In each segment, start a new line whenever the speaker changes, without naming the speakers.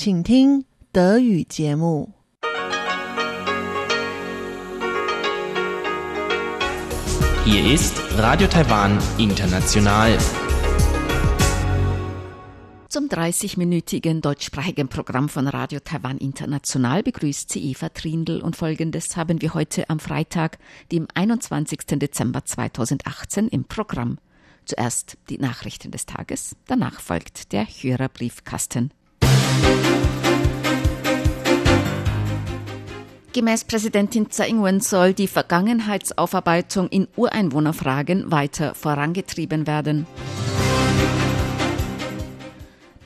请听德语节目。
Hier ist Radio Taiwan International.
Zum 30-minütigen deutschsprachigen Programm von Radio Taiwan International begrüßt sie Eva Trindl und folgendes haben wir heute am Freitag, dem 21. Dezember 2018 im Programm. Zuerst die Nachrichten des Tages, danach folgt der Hörerbriefkasten. Gemäß Präsidentin Tsai Ing-wen soll die Vergangenheitsaufarbeitung in Ureinwohnerfragen weiter vorangetrieben werden.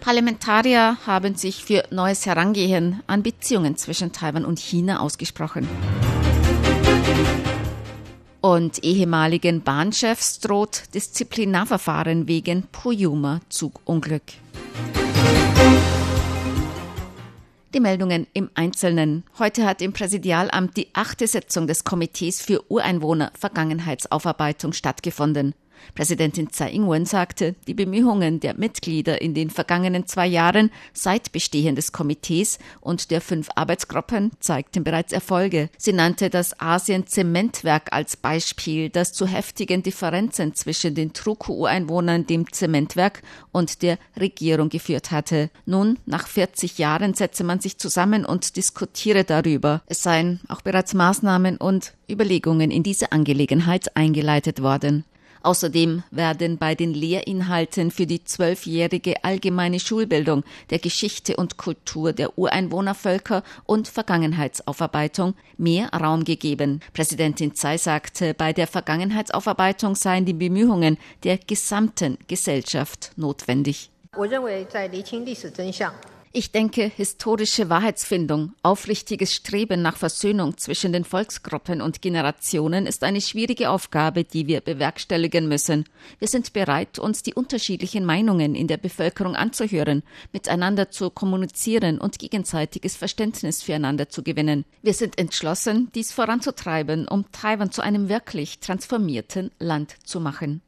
Parlamentarier haben sich für neues Herangehen an Beziehungen zwischen Taiwan und China ausgesprochen. Und ehemaligen Bahnchefs droht Disziplinarverfahren wegen Puyuma-Zugunglück. Die Meldungen im Einzelnen. Heute hat im Präsidialamt die achte Sitzung des Komitees für Ureinwohner Vergangenheitsaufarbeitung stattgefunden. Präsidentin Tsai Ing-wen sagte, die Bemühungen der Mitglieder in den vergangenen zwei Jahren seit Bestehen des Komitees und der fünf Arbeitsgruppen zeigten bereits Erfolge. Sie nannte das Asien-Zementwerk als Beispiel, das zu heftigen Differenzen zwischen den Truku-Ureinwohnern, dem Zementwerk und der Regierung geführt hatte. Nun, nach 40 Jahren, setze man sich zusammen und diskutiere darüber. Es seien auch bereits Maßnahmen und Überlegungen in diese Angelegenheit eingeleitet worden. Außerdem werden bei den Lehrinhalten für die zwölfjährige allgemeine Schulbildung der Geschichte und Kultur der Ureinwohnervölker und Vergangenheitsaufarbeitung mehr Raum gegeben. Präsidentin Tsai sagte, bei der Vergangenheitsaufarbeitung seien die Bemühungen der gesamten Gesellschaft notwendig. Ich denke, historische Wahrheitsfindung, aufrichtiges Streben nach Versöhnung zwischen den Volksgruppen und Generationen ist eine schwierige Aufgabe, die wir bewerkstelligen müssen. Wir sind bereit, uns die unterschiedlichen Meinungen in der Bevölkerung anzuhören, miteinander zu kommunizieren und gegenseitiges Verständnis füreinander zu gewinnen. Wir sind entschlossen, dies voranzutreiben, um Taiwan zu einem wirklich transformierten Land zu machen.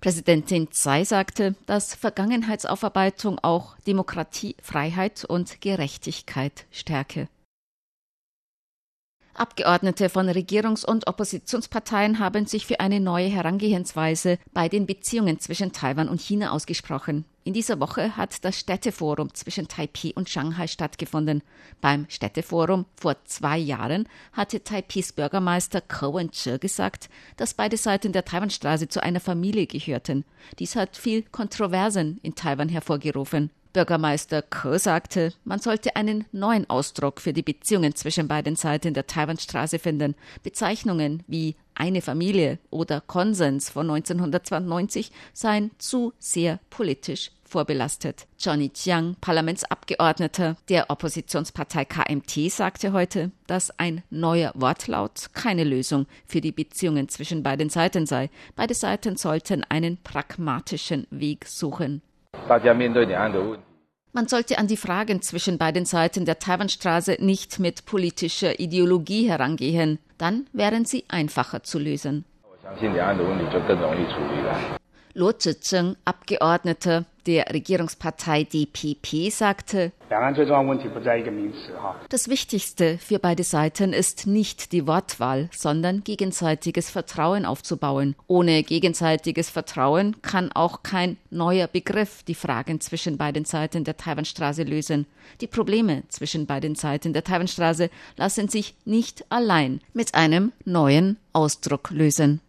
Präsidentin Tsai sagte, dass Vergangenheitsaufarbeitung auch Demokratie, Freiheit und Gerechtigkeit stärke. Abgeordnete von Regierungs- und Oppositionsparteien haben sich für eine neue Herangehensweise bei den Beziehungen zwischen Taiwan und China ausgesprochen. In dieser Woche hat das Städteforum zwischen Taipei und Shanghai stattgefunden. Beim Städteforum vor zwei Jahren hatte Taipis Bürgermeister Ko Wen-che gesagt, dass beide Seiten der Taiwanstraße zu einer Familie gehörten. Dies hat viel Kontroversen in Taiwan hervorgerufen. Bürgermeister Ke sagte, man sollte einen neuen Ausdruck für die Beziehungen zwischen beiden Seiten der Taiwanstraße finden. Bezeichnungen wie eine Familie oder Konsens von 1992 seien zu sehr politisch vorbelastet. Johnny Chiang, Parlamentsabgeordneter der Oppositionspartei KMT, sagte heute, dass ein neuer Wortlaut keine Lösung für die Beziehungen zwischen beiden Seiten sei. Beide Seiten sollten einen pragmatischen Weg suchen. Man sollte an die Fragen zwischen beiden Seiten der Taiwanstraße nicht mit politischer Ideologie herangehen, dann wären sie einfacher zu lösen. Luo Zizheng, Abgeordneter der Regierungspartei DPP, sagte, das Wichtigste für beide Seiten ist nicht die Wortwahl, sondern gegenseitiges Vertrauen aufzubauen. Ohne gegenseitiges Vertrauen kann auch kein neuer Begriff die Fragen zwischen beiden Seiten der Taiwanstraße lösen. Die Probleme zwischen beiden Seiten der Taiwanstraße lassen sich nicht allein mit einem neuen Ausdruck lösen.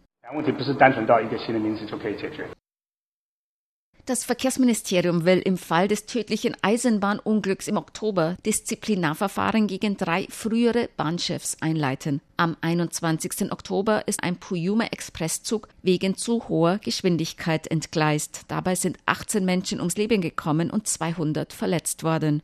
Das Verkehrsministerium will im Fall des tödlichen Eisenbahnunglücks im Oktober Disziplinarverfahren gegen drei frühere Bahnchefs einleiten. Am 21. Oktober ist ein Puyuma-Expresszug wegen zu hoher Geschwindigkeit entgleist. Dabei sind 18 Menschen ums Leben gekommen und 200 verletzt worden.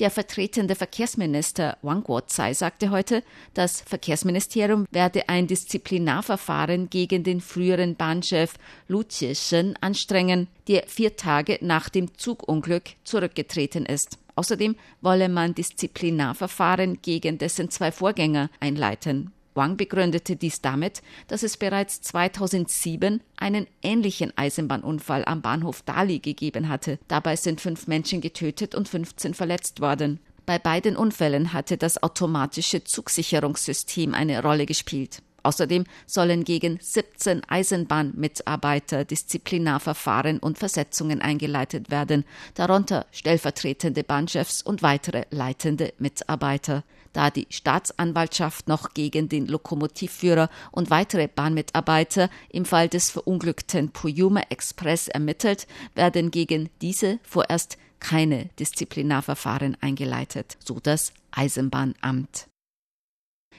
Der vertretende Verkehrsminister Wang Guozai sagte heute, das Verkehrsministerium werde ein Disziplinarverfahren gegen den früheren Bahnchef Lu Chieshen anstrengen, der vier Tage nach dem Zugunglück zurückgetreten ist. Außerdem wolle man Disziplinarverfahren gegen dessen zwei Vorgänger einleiten. Wang begründete dies damit, dass es bereits 2007 einen ähnlichen Eisenbahnunfall am Bahnhof Dali gegeben hatte. Dabei sind fünf Menschen getötet und 15 verletzt worden. Bei beiden Unfällen hatte das automatische Zugsicherungssystem eine Rolle gespielt. Außerdem sollen gegen 17 Eisenbahnmitarbeiter Disziplinarverfahren und Versetzungen eingeleitet werden, darunter stellvertretende Bahnchefs und weitere leitende Mitarbeiter. Da die Staatsanwaltschaft noch gegen den Lokomotivführer und weitere Bahnmitarbeiter im Fall des verunglückten Puyuma Express ermittelt, werden gegen diese vorerst keine Disziplinarverfahren eingeleitet, so das Eisenbahnamt.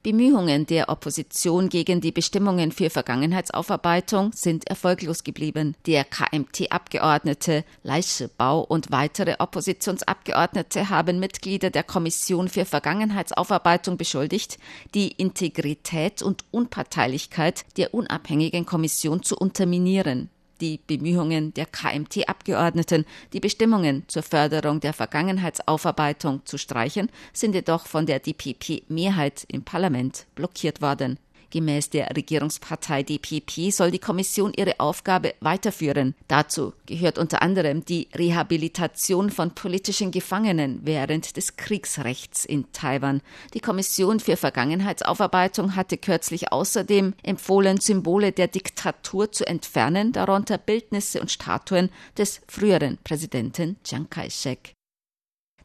Bemühungen der Opposition gegen die Bestimmungen für Vergangenheitsaufarbeitung sind erfolglos geblieben. Der KMT-Abgeordnete Leische Bau und weitere Oppositionsabgeordnete haben Mitglieder der Kommission für Vergangenheitsaufarbeitung beschuldigt, die Integrität und Unparteilichkeit der unabhängigen Kommission zu unterminieren die Bemühungen der KMT-Abgeordneten, die Bestimmungen zur Förderung der Vergangenheitsaufarbeitung zu streichen, sind jedoch von der DPP-Mehrheit im Parlament blockiert worden. Gemäß der Regierungspartei DPP soll die Kommission ihre Aufgabe weiterführen. Dazu gehört unter anderem die Rehabilitation von politischen Gefangenen während des Kriegsrechts in Taiwan. Die Kommission für Vergangenheitsaufarbeitung hatte kürzlich außerdem empfohlen, Symbole der Diktatur zu entfernen, darunter Bildnisse und Statuen des früheren Präsidenten Chiang Kai-shek.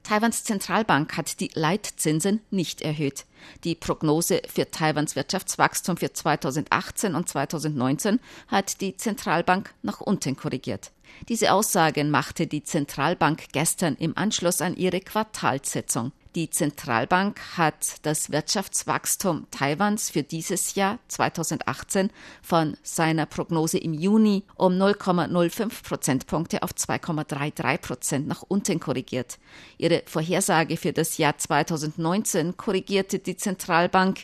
Taiwans Zentralbank hat die Leitzinsen nicht erhöht. Die Prognose für Taiwans Wirtschaftswachstum für 2018 und 2019 hat die Zentralbank nach unten korrigiert. Diese Aussagen machte die Zentralbank gestern im Anschluss an ihre Quartalssitzung. Die Zentralbank hat das Wirtschaftswachstum Taiwans für dieses Jahr 2018 von seiner Prognose im Juni um 0,05 Prozentpunkte auf 2,33 Prozent nach unten korrigiert. Ihre Vorhersage für das Jahr 2019 korrigierte die Zentralbank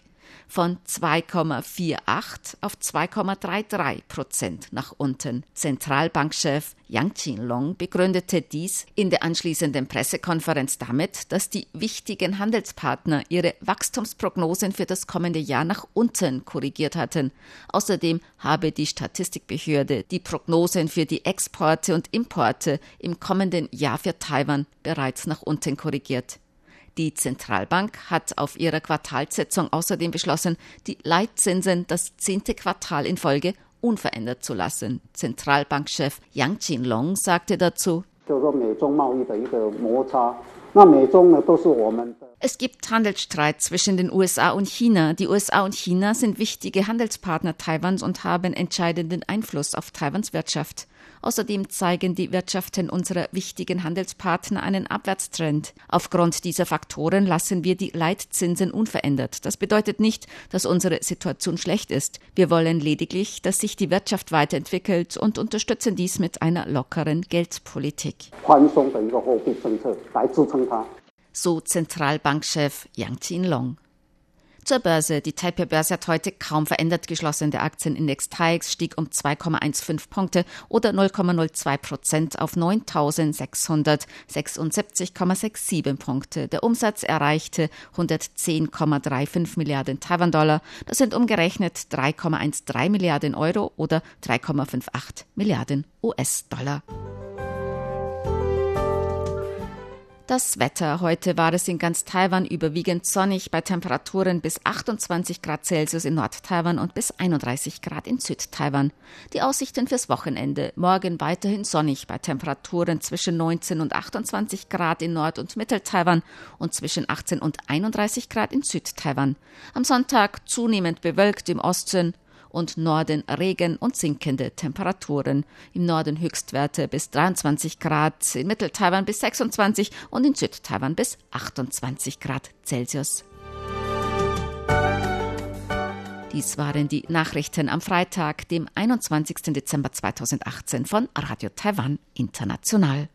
von 2,48 auf 2,33 Prozent nach unten. Zentralbankchef Yang Qinlong begründete dies in der anschließenden Pressekonferenz damit, dass die wichtigen Handelspartner ihre Wachstumsprognosen für das kommende Jahr nach unten korrigiert hatten. Außerdem habe die Statistikbehörde die Prognosen für die Exporte und Importe im kommenden Jahr für Taiwan bereits nach unten korrigiert. Die Zentralbank hat auf ihrer Quartalssitzung außerdem beschlossen, die Leitzinsen das zehnte Quartal in Folge unverändert zu lassen. Zentralbankchef Yang Qinlong sagte dazu, es gibt Handelsstreit zwischen den USA und China. Die USA und China sind wichtige Handelspartner Taiwans und haben entscheidenden Einfluss auf Taiwans Wirtschaft. Außerdem zeigen die Wirtschaften unserer wichtigen Handelspartner einen Abwärtstrend. Aufgrund dieser Faktoren lassen wir die Leitzinsen unverändert. Das bedeutet nicht, dass unsere Situation schlecht ist. Wir wollen lediglich, dass sich die Wirtschaft weiterentwickelt und unterstützen dies mit einer lockeren Geldpolitik. So Zentralbankchef Yang Qinlong. Zur Börse. Die Taipei-Börse hat heute kaum verändert geschlossen. Der Aktienindex TAIX stieg um 2,15 Punkte oder 0,02 Prozent auf 9.676,67 Punkte. Der Umsatz erreichte 110,35 Milliarden Taiwan-Dollar. Das sind umgerechnet 3,13 Milliarden Euro oder 3,58 Milliarden US-Dollar. Das Wetter. Heute war es in ganz Taiwan überwiegend sonnig bei Temperaturen bis 28 Grad Celsius in Nord-Taiwan und bis 31 Grad in Süd-Taiwan. Die Aussichten fürs Wochenende. Morgen weiterhin sonnig bei Temperaturen zwischen 19 und 28 Grad in Nord- und Mittel-Taiwan und zwischen 18 und 31 Grad in Süd-Taiwan. Am Sonntag zunehmend bewölkt im Osten und Norden Regen und sinkende Temperaturen. Im Norden Höchstwerte bis 23 Grad, in Mittel-Taiwan bis 26 und in Süd-Taiwan bis 28 Grad Celsius. Dies waren die Nachrichten am Freitag, dem 21. Dezember 2018 von Radio Taiwan International.